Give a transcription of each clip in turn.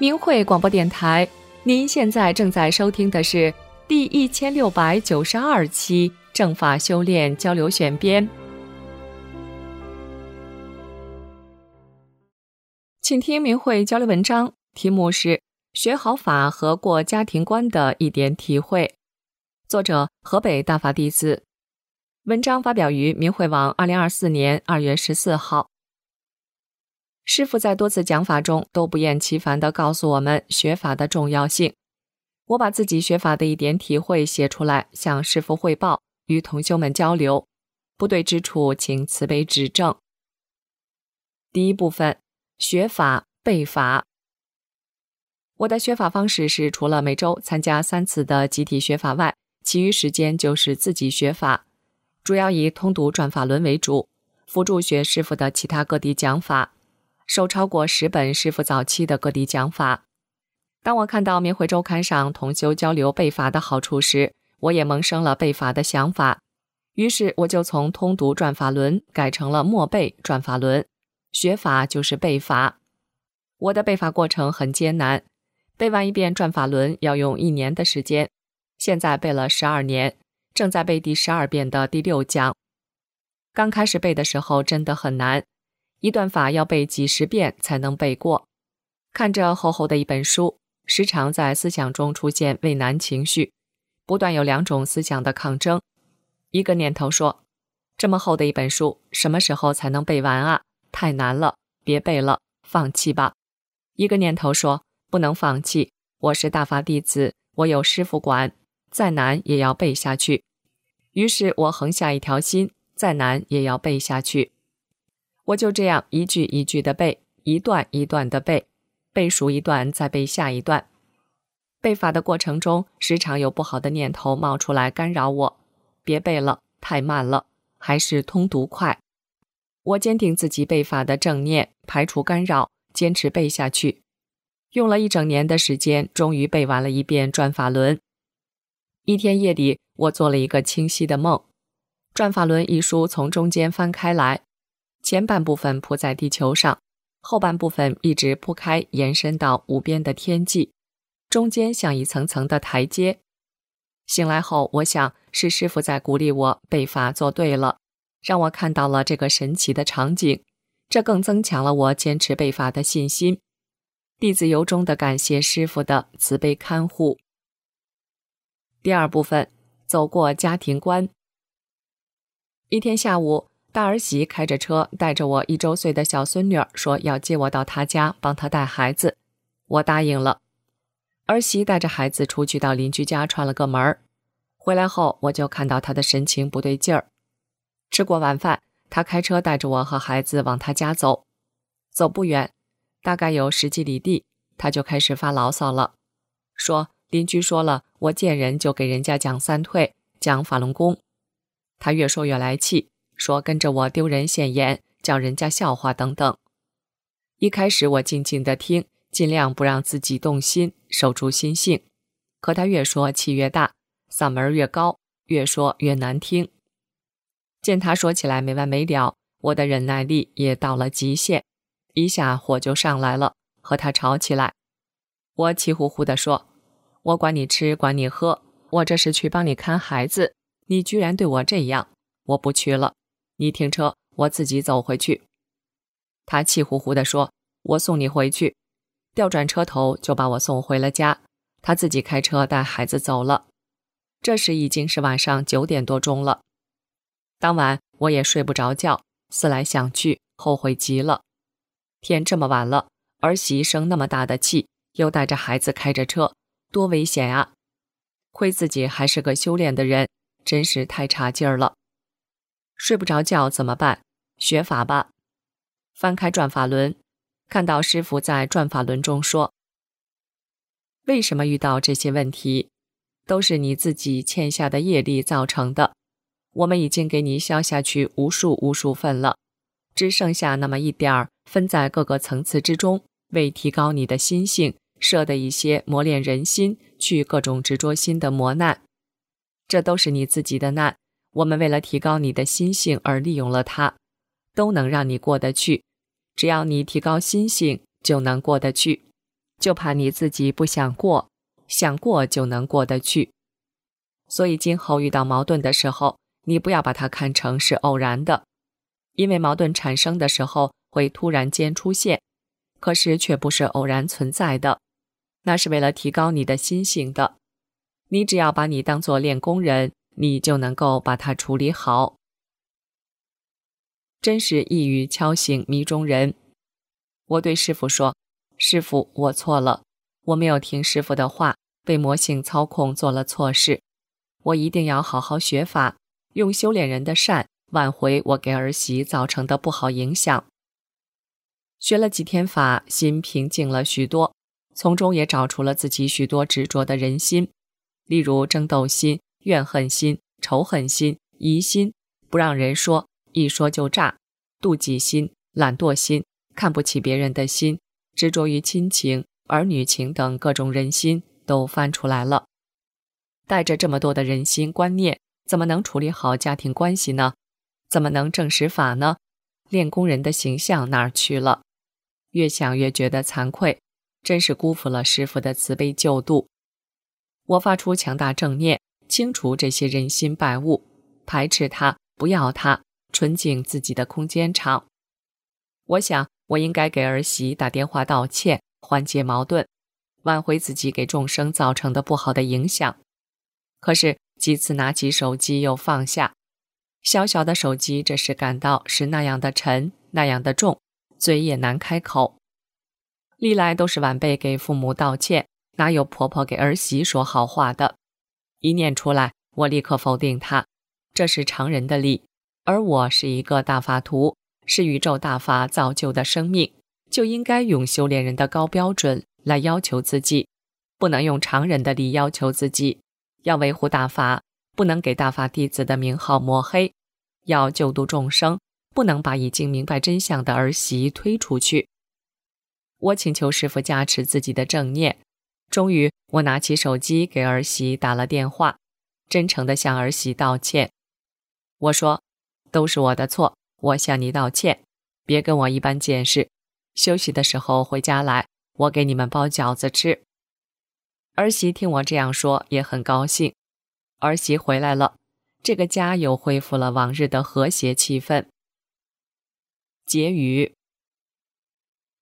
明慧广播电台，您现在正在收听的是第一千六百九十二期正法修炼交流选编，请听明慧交流文章，题目是《学好法和过家庭关的一点体会》，作者河北大法弟子，文章发表于明慧网，二零二四年二月十四号。师傅在多次讲法中都不厌其烦地告诉我们学法的重要性。我把自己学法的一点体会写出来，向师傅汇报，与同修们交流。不对之处，请慈悲指正。第一部分，学法背法。我的学法方式是，除了每周参加三次的集体学法外，其余时间就是自己学法，主要以通读转法轮为主，辅助学师傅的其他各地讲法。收超过十本师傅早期的各地讲法。当我看到《明慧周刊》上同修交流背法的好处时，我也萌生了背法的想法。于是我就从通读转法轮改成了默背转法轮，学法就是背法。我的背法过程很艰难，背完一遍转法轮要用一年的时间。现在背了十二年，正在背第十二遍的第六讲。刚开始背的时候真的很难。一段法要背几十遍才能背过，看着厚厚的一本书，时常在思想中出现畏难情绪，不断有两种思想的抗争。一个念头说：“这么厚的一本书，什么时候才能背完啊？太难了，别背了，放弃吧。”一个念头说：“不能放弃，我是大法弟子，我有师傅管，再难也要背下去。”于是我横下一条心，再难也要背下去。我就这样一句一句的背，一段一段的背，背熟一段再背下一段。背法的过程中，时常有不好的念头冒出来干扰我。别背了，太慢了，还是通读快。我坚定自己背法的正念，排除干扰，坚持背下去。用了一整年的时间，终于背完了一遍转法轮。一天夜里，我做了一个清晰的梦，《转法轮》一书从中间翻开来。前半部分铺在地球上，后半部分一直铺开，延伸到无边的天际，中间像一层层的台阶。醒来后，我想是师傅在鼓励我背法做对了，让我看到了这个神奇的场景，这更增强了我坚持背法的信心。弟子由衷的感谢师傅的慈悲看护。第二部分，走过家庭关。一天下午。大儿媳开着车带着我一周岁的小孙女儿，说要接我到她家帮她带孩子，我答应了。儿媳带着孩子出去到邻居家串了个门儿，回来后我就看到她的神情不对劲儿。吃过晚饭，她开车带着我和孩子往她家走，走不远，大概有十几里地，她就开始发牢骚了，说邻居说了，我见人就给人家讲三退，讲法轮功。她越说越来气。说跟着我丢人现眼，叫人家笑话等等。一开始我静静的听，尽量不让自己动心，守住心性。可他越说气越大，嗓门越高，越说越难听。见他说起来没完没了，我的忍耐力也到了极限，一下火就上来了，和他吵起来。我气呼呼地说：“我管你吃，管你喝，我这是去帮你看孩子，你居然对我这样，我不去了。”你停车，我自己走回去。他气呼呼地说：“我送你回去。”调转车头就把我送回了家。他自己开车带孩子走了。这时已经是晚上九点多钟了。当晚我也睡不着觉，思来想去，后悔极了。天这么晚了，儿媳生那么大的气，又带着孩子开着车，多危险啊！亏自己还是个修炼的人，真是太差劲儿了。睡不着觉怎么办？学法吧。翻开转法轮，看到师傅在转法轮中说：“为什么遇到这些问题，都是你自己欠下的业力造成的。我们已经给你消下去无数无数份了，只剩下那么一点儿，分在各个层次之中，为提高你的心性设的一些磨练人心、去各种执着心的磨难。这都是你自己的难。”我们为了提高你的心性而利用了它，都能让你过得去。只要你提高心性，就能过得去。就怕你自己不想过，想过就能过得去。所以今后遇到矛盾的时候，你不要把它看成是偶然的，因为矛盾产生的时候会突然间出现，可是却不是偶然存在的，那是为了提高你的心性的。你只要把你当做练功人，你就能够把它处理好。真是一语敲醒迷中人。我对师傅说：“师傅，我错了，我没有听师傅的话，被魔性操控，做了错事。我一定要好好学法，用修炼人的善挽回我给儿媳造成的不好影响。”学了几天法，心平静了许多，从中也找出了自己许多执着的人心，例如争斗心、怨恨心、仇恨心、疑心，不让人说。一说就炸，妒忌心、懒惰心、看不起别人的心、执着于亲情、儿女情等各种人心都翻出来了。带着这么多的人心观念，怎么能处理好家庭关系呢？怎么能证实法呢？练功人的形象哪儿去了？越想越觉得惭愧，真是辜负了师傅的慈悲救度。我发出强大正念，清除这些人心败物，排斥他，不要他。纯净自己的空间场，我想我应该给儿媳打电话道歉，缓解矛盾，挽回自己给众生造成的不好的影响。可是几次拿起手机又放下，小小的手机这时感到是那样的沉，那样的重，嘴也难开口。历来都是晚辈给父母道歉，哪有婆婆给儿媳说好话的？一念出来，我立刻否定他，这是常人的理。而我是一个大法徒，是宇宙大法造就的生命，就应该用修炼人的高标准来要求自己，不能用常人的理要求自己。要维护大法，不能给大法弟子的名号抹黑；要救度众生，不能把已经明白真相的儿媳推出去。我请求师傅加持自己的正念。终于，我拿起手机给儿媳打了电话，真诚地向儿媳道歉。我说。都是我的错，我向你道歉。别跟我一般见识。休息的时候回家来，我给你们包饺子吃。儿媳听我这样说，也很高兴。儿媳回来了，这个家又恢复了往日的和谐气氛。结语：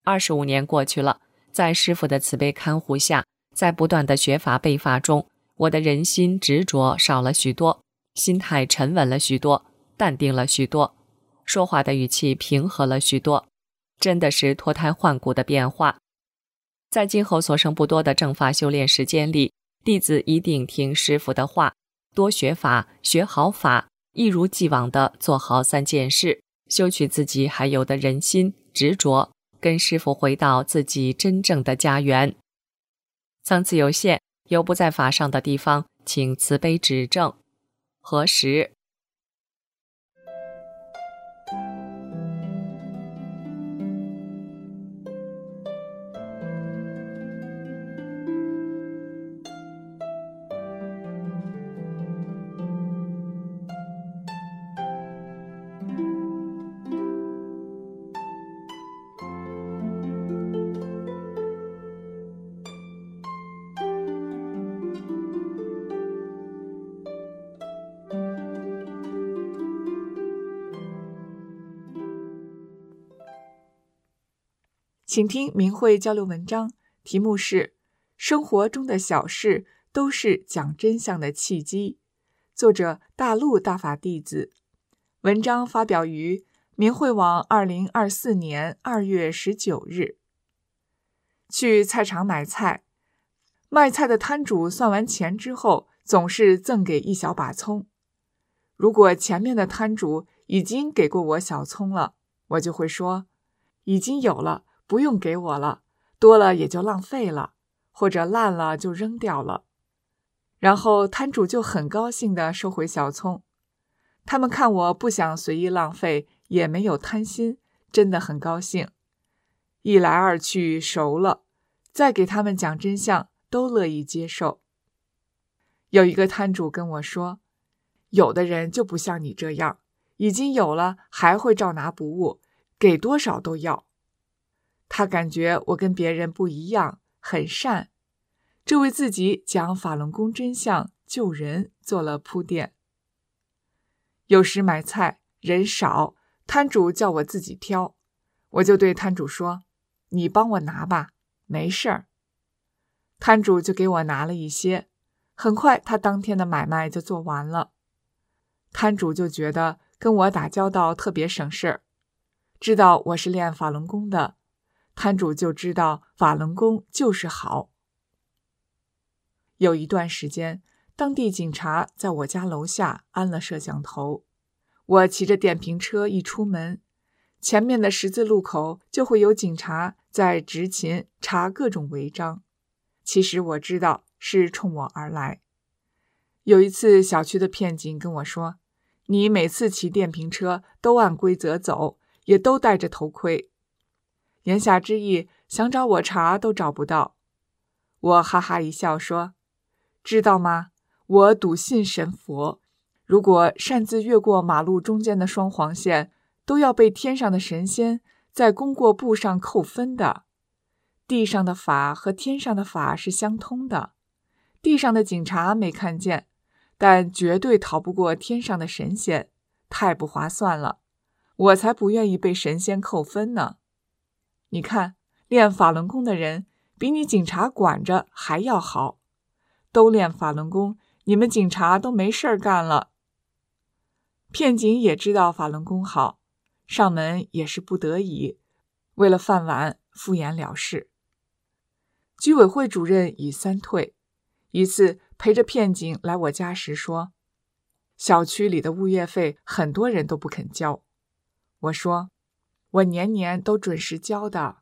二十五年过去了，在师傅的慈悲看护下，在不断的学法背法中，我的人心执着少了许多，心态沉稳了许多。淡定了许多，说话的语气平和了许多，真的是脱胎换骨的变化。在今后所剩不多的正法修炼时间里，弟子一定听师傅的话，多学法，学好法，一如既往的做好三件事，修取自己还有的人心执着，跟师傅回到自己真正的家园。层次有限，有不在法上的地方，请慈悲指正。何时？请听明慧交流文章，题目是《生活中的小事都是讲真相的契机》，作者大陆大法弟子。文章发表于明慧网，二零二四年二月十九日。去菜场买菜，卖菜的摊主算完钱之后，总是赠给一小把葱。如果前面的摊主已经给过我小葱了，我就会说已经有了。不用给我了，多了也就浪费了，或者烂了就扔掉了。然后摊主就很高兴地收回小葱。他们看我不想随意浪费，也没有贪心，真的很高兴。一来二去熟了，再给他们讲真相，都乐意接受。有一个摊主跟我说：“有的人就不像你这样，已经有了还会照拿不误，给多少都要。”他感觉我跟别人不一样，很善，这为自己讲法轮功真相、救人做了铺垫。有时买菜人少，摊主叫我自己挑，我就对摊主说：“你帮我拿吧，没事儿。”摊主就给我拿了一些，很快他当天的买卖就做完了。摊主就觉得跟我打交道特别省事儿，知道我是练法轮功的，摊主就知道法轮功就是好。有一段时间，当地警察在我家楼下安了摄像头，我骑着电瓶车一出门，前面的十字路口就会有警察在执勤查各种违章。其实我知道是冲我而来。有一次，小区的片警跟我说：“你每次骑电瓶车都按规则走，也都戴着头盔。”言下之意，想找我茬都找不到。我哈哈一笑说：“知道吗？我笃信神佛，如果擅自越过马路中间的双黄线，都要被天上的神仙在功过簿上扣分的。”地上的法和天上的法是相通的，地上的警察没看见，但绝对逃不过天上的神仙，太不划算了。我才不愿意被神仙扣分呢。你看，练法轮功的人比你警察管着还要好，都练法轮功，你们警察都没事儿干了。片警也知道法轮功好，上门也是不得已，为了饭碗敷衍了事。居委会主任已三退，一次陪着片警来我家时说：“小区里的物业费很多人都不肯交。”我说：“我年年都准时交的。”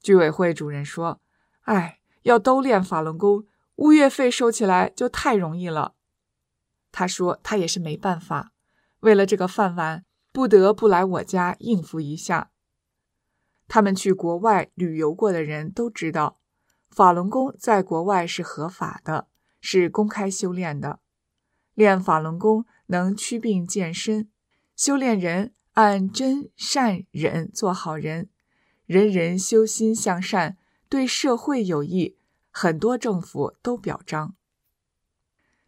居委会主任说：“哎，要都练法轮功，物业费收起来就太容易了。”他说他也是没办法，为了这个饭碗，不得不来我家应付一下。他们去国外旅游过的人都知道。法轮功在国外是合法的，是公开修炼的。练法轮功能祛病健身，修炼人按真善忍做好人，人人修心向善，对社会有益。很多政府都表彰。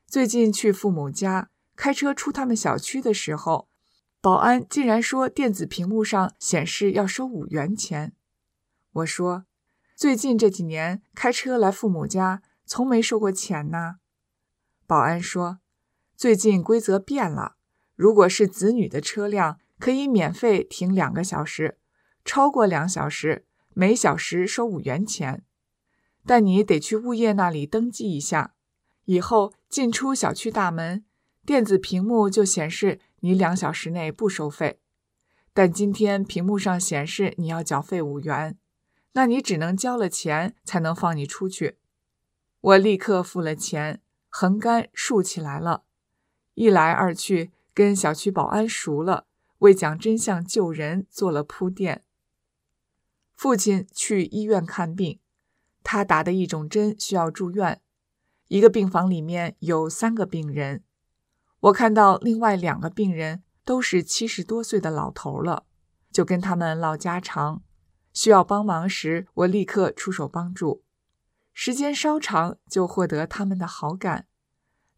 最近去父母家开车出他们小区的时候，保安竟然说电子屏幕上显示要收五元钱。我说。最近这几年开车来父母家，从没收过钱呢。保安说，最近规则变了，如果是子女的车辆，可以免费停两个小时，超过两小时，每小时收五元钱。但你得去物业那里登记一下，以后进出小区大门，电子屏幕就显示你两小时内不收费。但今天屏幕上显示你要缴费五元。那你只能交了钱才能放你出去。我立刻付了钱，横杆竖起来了。一来二去，跟小区保安熟了，为讲真相救人做了铺垫。父亲去医院看病，他打的一种针需要住院。一个病房里面有三个病人，我看到另外两个病人都是七十多岁的老头了，就跟他们唠家常。需要帮忙时，我立刻出手帮助。时间稍长，就获得他们的好感。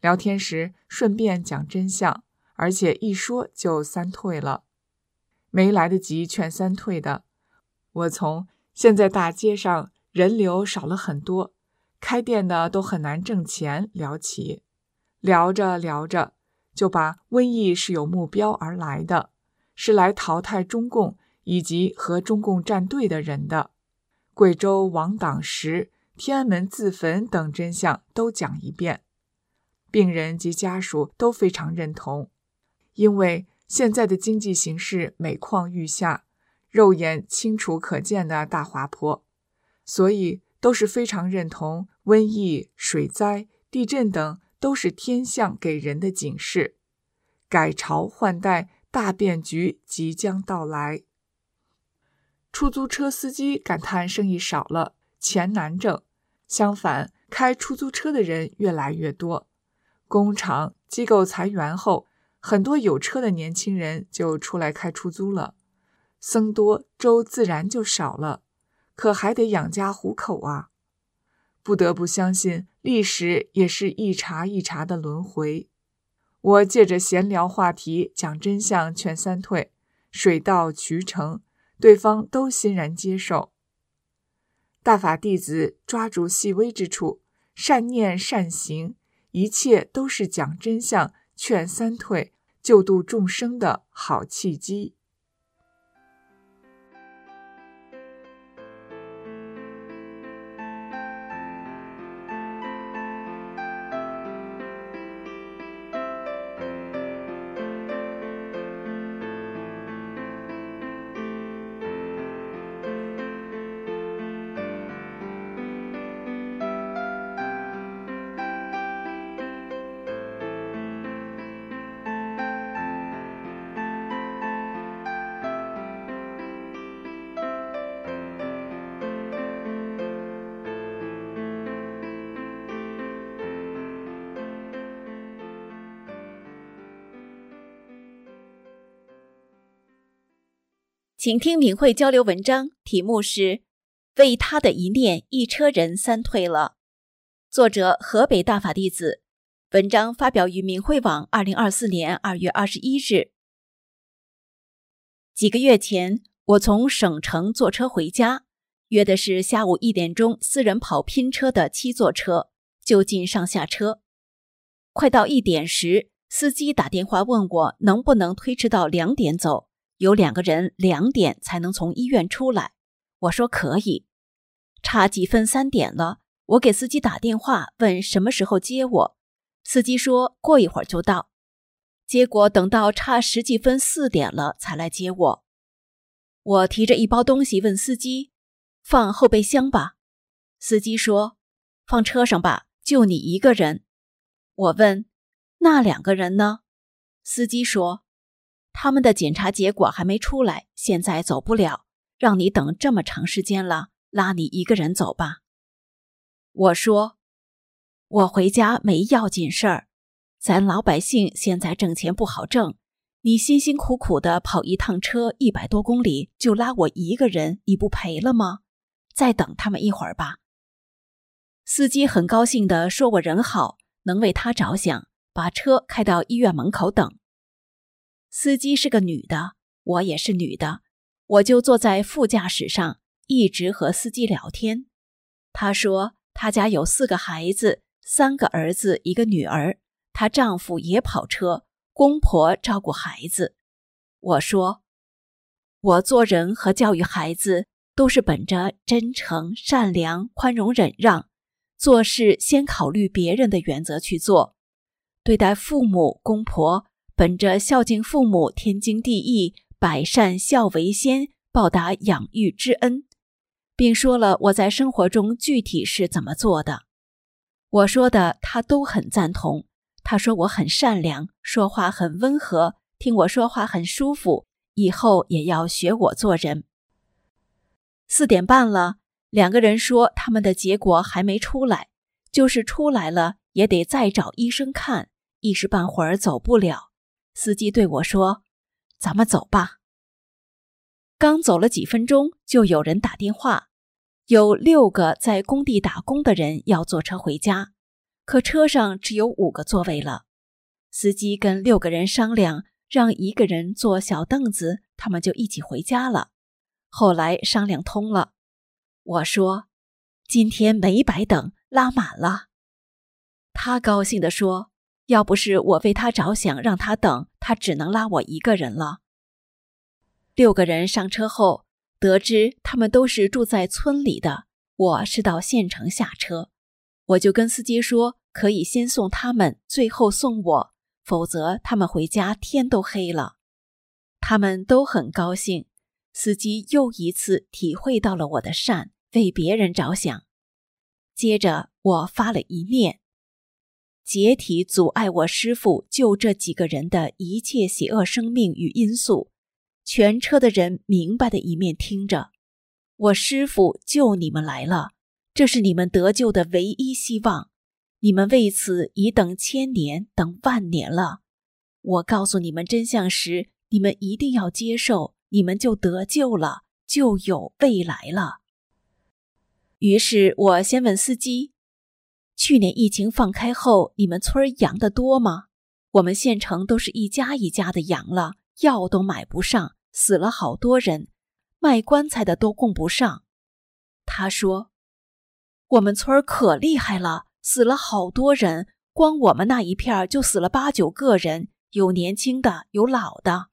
聊天时顺便讲真相，而且一说就三退了。没来得及劝三退的，我从现在大街上人流少了很多，开店的都很难挣钱聊起。聊着聊着，就把瘟疫是有目标而来的，是来淘汰中共。以及和中共站队的人的贵州亡党时、天安门自焚等真相都讲一遍，病人及家属都非常认同。因为现在的经济形势每况愈下，肉眼清楚可见的大滑坡，所以都是非常认同瘟疫、水灾、地震等都是天象给人的警示，改朝换代大变局即将到来。出租车司机感叹生意少了，钱难挣。相反，开出租车的人越来越多。工厂机构裁员后，很多有车的年轻人就出来开出租了。僧多粥自然就少了，可还得养家糊口啊。不得不相信，历史也是一茬一茬的轮回。我借着闲聊话题讲真相，劝三退，水到渠成，对方都欣然接受。大法弟子抓住细微之处，善念善行，一切都是讲真相、劝三退、救度众生的好契机。请听敏慧交流文章，题目是“为他的一念，一车人三退了”。作者河北大法弟子。文章发表于敏慧网，二零二四年二月二十一日。几个月前，我从省城坐车回家，约的是下午一点钟私人跑拼车的七座车，就近上下车。快到一点时，司机打电话问我能不能推迟到两点走。有两个人两点才能从医院出来，我说可以。差几分三点了，我给司机打电话问什么时候接我，司机说过一会儿就到。结果等到差十几分四点了才来接我。我提着一包东西问司机：“放后备箱吧。”司机说：“放车上吧，就你一个人。”我问：“那两个人呢？”司机说。他们的检查结果还没出来，现在走不了，让你等这么长时间了，拉你一个人走吧。我说，我回家没要紧事儿，咱老百姓现在挣钱不好挣，你辛辛苦苦的跑一趟车一百多公里，就拉我一个人，你不赔了吗？再等他们一会儿吧。司机很高兴的说：“我人好，能为他着想，把车开到医院门口等。”司机是个女的，我也是女的，我就坐在副驾驶上，一直和司机聊天。她说她家有四个孩子，三个儿子一个女儿，她丈夫也跑车，公婆照顾孩子。我说我做人和教育孩子都是本着真诚、善良、宽容、忍让，做事先考虑别人的原则去做，对待父母、公婆。本着孝敬父母天经地义，百善孝为先，报答养育之恩，并说了我在生活中具体是怎么做的。我说的他都很赞同。他说我很善良，说话很温和，听我说话很舒服，以后也要学我做人。四点半了，两个人说他们的结果还没出来，就是出来了也得再找医生看，一时半会儿走不了。司机对我说：“咱们走吧。”刚走了几分钟，就有人打电话，有六个在工地打工的人要坐车回家，可车上只有五个座位了。司机跟六个人商量，让一个人坐小凳子，他们就一起回家了。后来商量通了，我说：“今天没白等，拉满了。”他高兴地说。要不是我为他着想，让他等，他只能拉我一个人了。六个人上车后，得知他们都是住在村里的，我是到县城下车，我就跟司机说，可以先送他们，最后送我，否则他们回家天都黑了。他们都很高兴，司机又一次体会到了我的善，为别人着想。接着我发了一念。解体阻碍我师傅救这几个人的一切邪恶生命与因素，全车的人明白的一面听着，我师傅救你们来了，这是你们得救的唯一希望，你们为此已等千年，等万年了。我告诉你们真相时，你们一定要接受，你们就得救了，就有未来了。于是我先问司机：“去年疫情放开后，你们村阳的多吗？我们县城都是一家一家的阳了，药都买不上，死了好多人，卖棺材的都供不上。”他说：“我们村可厉害了，死了好多人，光我们那一片就死了八九个人，有年轻的，有老的。”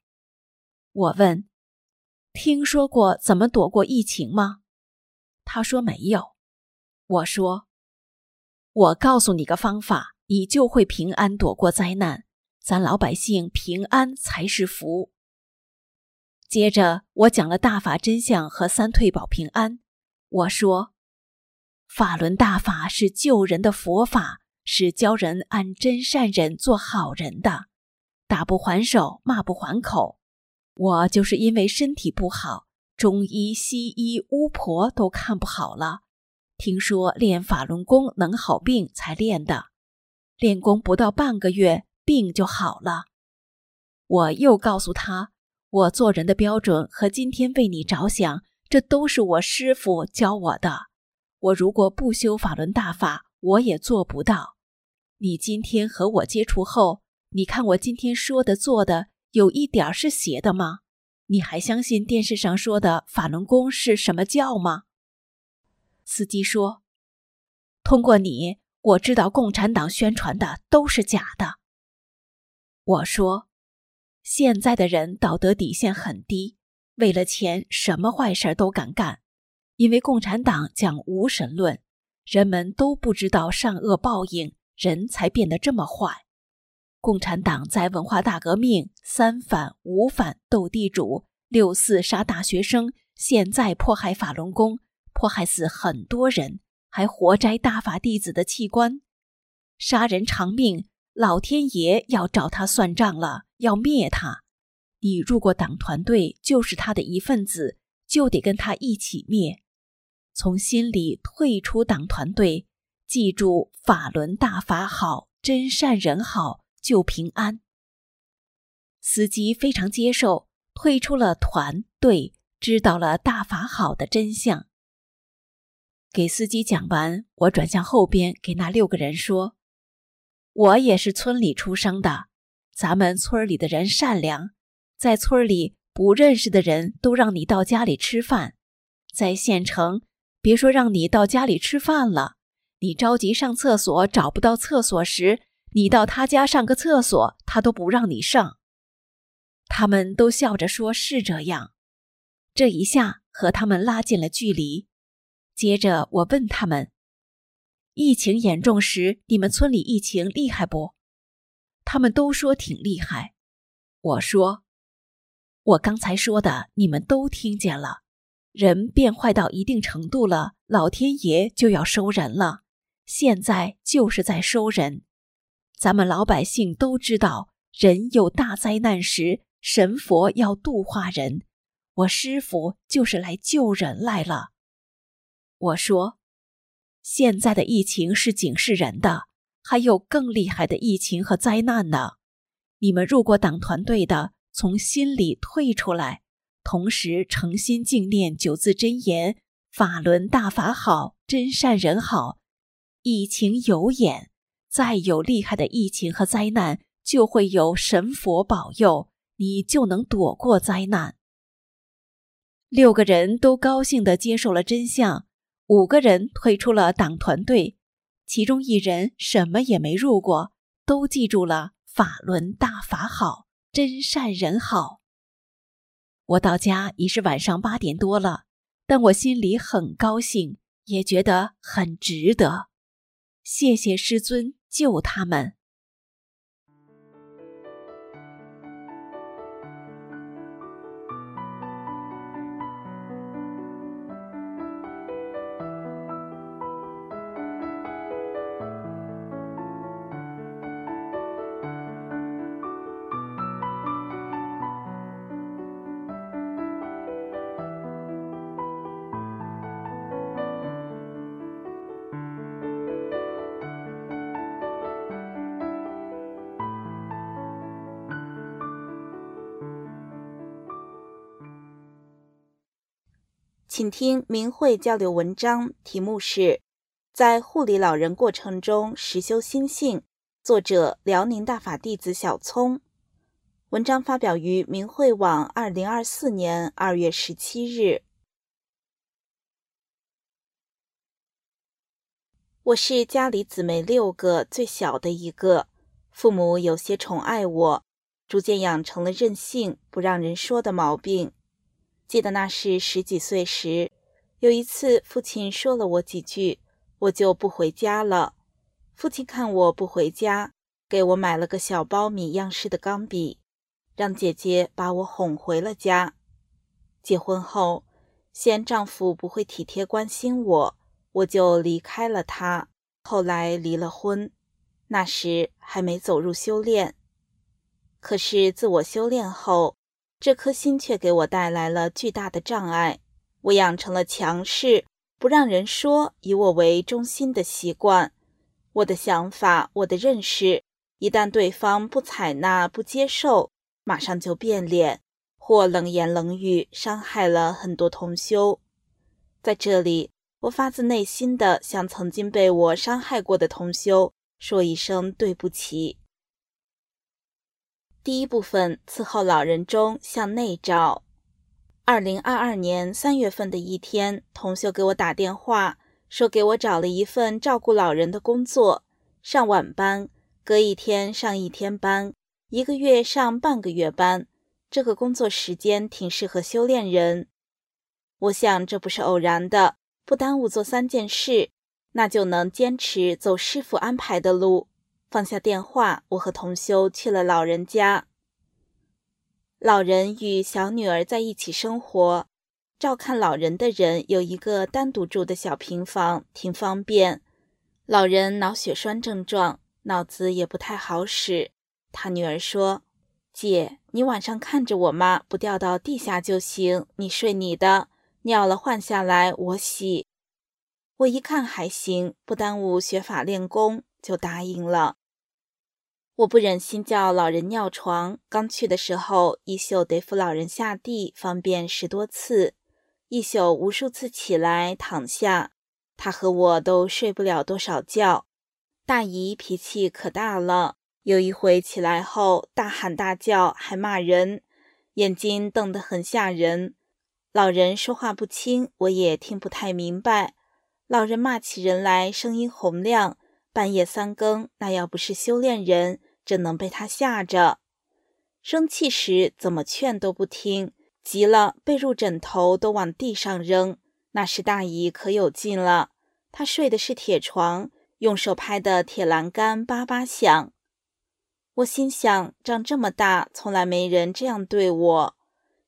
我问：“听说过怎么躲过疫情吗？”他说没有，我说，我告诉你个方法，你就会平安躲过灾难。咱老百姓平安才是福。接着我讲了大法真相和三退保平安。我说，法轮大法是救人的佛法，是教人按真善忍做好人的，打不还手，骂不还口。我就是因为身体不好。中医、西医、巫婆都看不好了。听说练法轮功能好病才练的，练功不到半个月，病就好了。我又告诉他，我做人的标准和今天为你着想，这都是我师傅教我的。我如果不修法轮大法，我也做不到。你今天和我接触后，你看我今天说的、做的，有一点是邪的吗？你还相信电视上说的法轮功是什么教吗？司机说：“通过你，我知道共产党宣传的都是假的。”我说：“现在的人道德底线很低，为了钱什么坏事都敢干，因为共产党讲无神论，人们都不知道善恶报应，人才变得这么坏。”共产党在文化大革命、三反五反斗地主、六四杀大学生，现在迫害法轮功，迫害死很多人，还活摘大法弟子的器官，杀人偿命，老天爷要找他算账了，要灭他。你入过党团队，就是他的一份子，就得跟他一起灭。从心里退出党团队，记住法轮大法好，真善人好。就平安。司机非常接受，退出了团队，知道了大法好的真相。给司机讲完，我转向后边，给那六个人说：“我也是村里出生的，咱们村里的人善良，在村里不认识的人都让你到家里吃饭，在县城，别说让你到家里吃饭了，你着急上厕所找不到厕所时。”你到他家上个厕所，他都不让你上。他们都笑着说：“是这样。”这一下和他们拉近了距离。接着我问他们：“疫情严重时，你们村里疫情厉害不？”他们都说挺厉害。我说：“我刚才说的，你们都听见了。人变坏到一定程度了，老天爷就要收人了。现在就是在收人。”咱们老百姓都知道，人有大灾难时，神佛要度化人。我师傅就是来救人来了。我说，现在的疫情是警示人的，还有更厉害的疫情和灾难呢。你们入过党团队的，从心里退出来，同时诚心敬念九字真言：法轮大法好，真善人好。疫情有眼。再有厉害的疫情和灾难，就会有神佛保佑，你就能躲过灾难。六个人都高兴地接受了真相，五个人退出了党团队，其中一人什么也没入过，都记住了法轮大法好，真善人好。我到家已是晚上八点多了，但我心里很高兴，也觉得很值得。谢谢师尊。救他们。请听明慧交流文章，题目是《在护理老人过程中实修心性》，作者辽宁大法弟子小聪。文章发表于明慧网，二零二四年二月十七日。我是家里姊妹六个最小的一个，父母有些宠爱我，逐渐养成了任性不让人说的毛病。记得那是十几岁时，有一次父亲说了我几句，我就不回家了。父亲看我不回家，给我买了个小苞米样式的钢笔，让姐姐把我哄回了家。结婚后，嫌丈夫不会体贴关心我，我就离开了他。后来离了婚，那时还没走入修炼。可是自我修炼后，这颗心却给我带来了巨大的障碍，我养成了强势、不让人说、以我为中心的习惯。我的想法、我的认识，一旦对方不采纳、不接受，马上就变脸，或冷言冷语，伤害了很多同修。在这里，我发自内心的向曾经被我伤害过的同修说一声对不起。第一部分伺候老人中向内照。二零二二年三月份的一天，同修给我打电话，说给我找了一份照顾老人的工作，上晚班，隔一天上一天班，一个月上半个月班。这个工作时间挺适合修炼人。我想这不是偶然的，不耽误做三件事，那就能坚持走师傅安排的路。放下电话，我和同修去了老人家。老人与小女儿在一起生活，照看老人的人有一个单独住的小平房，挺方便。老人脑血栓症状，脑子也不太好使。他女儿说：“姐，你晚上看着我妈，不掉到地下就行。你睡你的，尿了换下来我洗。”我一看还行，不耽误学法练功。就答应了。我不忍心叫老人尿床，刚去的时候，一宿得扶老人下地，方便十多次，一宿无数次起来躺下，他和我都睡不了多少觉。大姨脾气可大了，有一回起来后大喊大叫，还骂人，眼睛瞪得很吓人。老人说话不清，我也听不太明白。老人骂起人来，声音洪亮。半夜三更，那要不是修炼人，怎能被他吓着？生气时怎么劝都不听，急了被褥枕头都往地上扔。那时大姨可有劲了，她睡的是铁床，用手拍的铁栏杆叭叭响。我心想，长这么大从来没人这样对我，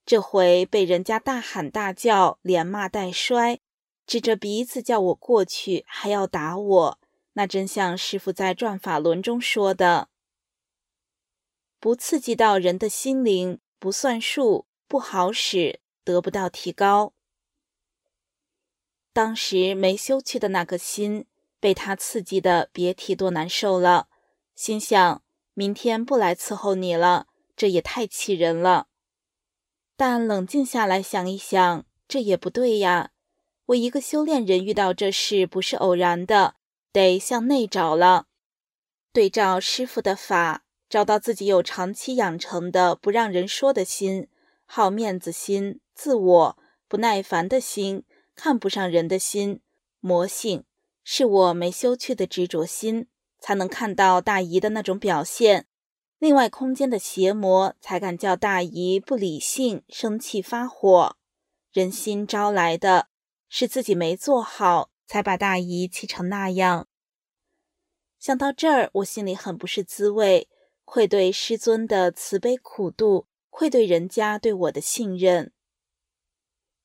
这回被人家大喊大叫，连骂带摔，指着鼻子叫我过去，还要打我。那真像师傅在《转法轮》中说的：“不刺激到人的心灵，不算数，不好使，得不到提高。”当时没修去的那个心，被他刺激的，别提多难受了。心想：明天不来伺候你了，这也太气人了。但冷静下来想一想，这也不对呀。我一个修炼人遇到这事，不是偶然的。得向内找了，对照师傅的法，找到自己有长期养成的不让人说的心、好面子心、自我不耐烦的心、看不上人的心、魔性，是我没修去的执着心，才能看到大姨的那种表现。另外，空间的邪魔才敢叫大姨不理性、生气发火。人心招来的是自己没做好。才把大姨气成那样。想到这儿，我心里很不是滋味，愧对师尊的慈悲苦度，愧对人家对我的信任。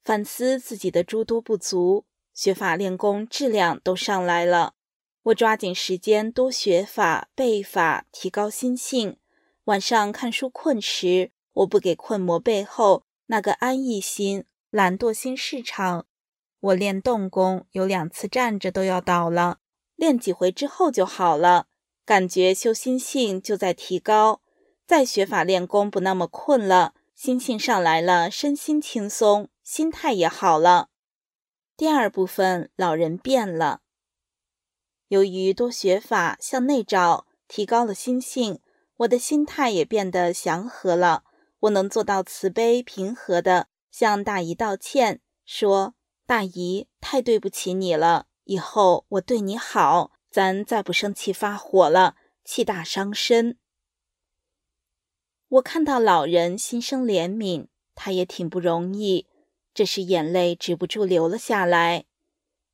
反思自己的诸多不足，学法练功质量都上来了。我抓紧时间多学法背法，提高心性。晚上看书困时，我不给困魔背后那个安逸心、懒惰心市场。我练动功，有两次站着都要倒了，练几回之后就好了，感觉修心性就在提高。再学法练功不那么困了，心性上来了，身心轻松，心态也好了。第二部分，老人变了。由于多学法，向内找，提高了心性，我的心态也变得祥和了。我能做到慈悲平和的向大姨道歉，说：“大姨，太对不起你了，以后我对你好，咱再不生气发火了，气大伤身。”我看到老人心生怜悯，他也挺不容易。这时眼泪止不住流了下来，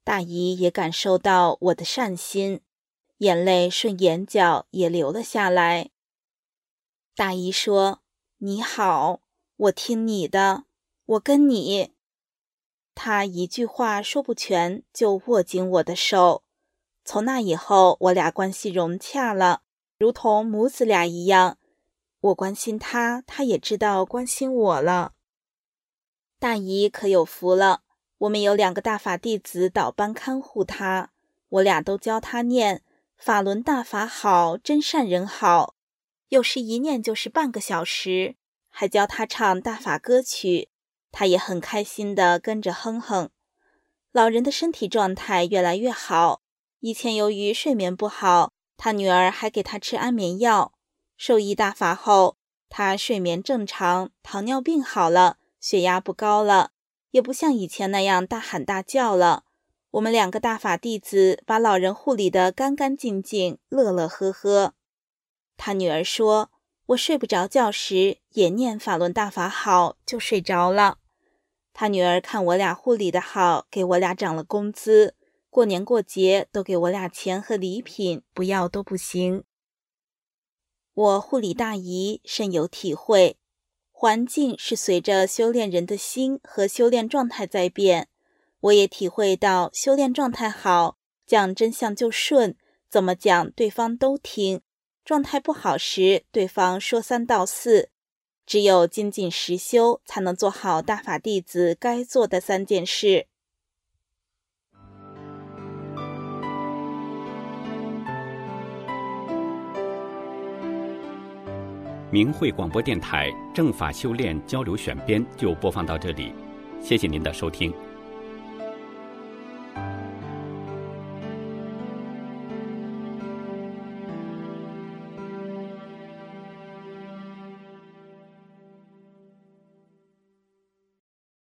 大姨也感受到我的善心，眼泪顺眼角也流了下来。大姨说：“你好，我听你的，我跟你。”他一句话说不全，就握紧我的手。从那以后，我俩关系融洽了，如同母子俩一样。我关心他，他也知道关心我了。大姨可有福了，我们有两个大法弟子倒班看护她，我俩都教她念法轮大法好，真善人好，有时一念就是半个小时，还教她唱大法歌曲，他也很开心的跟着哼哼。老人的身体状态越来越好，以前由于睡眠不好，他女儿还给他吃安眠药，受益大法后，他睡眠正常，糖尿病好了。血压不高了，也不像以前那样大喊大叫了。我们两个大法弟子把老人护理得干干净净，乐乐呵呵。他女儿说：“我睡不着觉时也念法轮大法好，就睡着了。”他女儿看我俩护理的好，给我俩涨了工资，过年过节都给我俩钱和礼品，不要都不行。我护理大姨深有体会。环境是随着修炼人的心和修炼状态在变，我也体会到修炼状态好，讲真相就顺，怎么讲对方都听；状态不好时，对方说三道四。只有精进实修，才能做好大法弟子该做的三件事。明慧广播电台正法修炼交流选编就播放到这里，谢谢您的收听。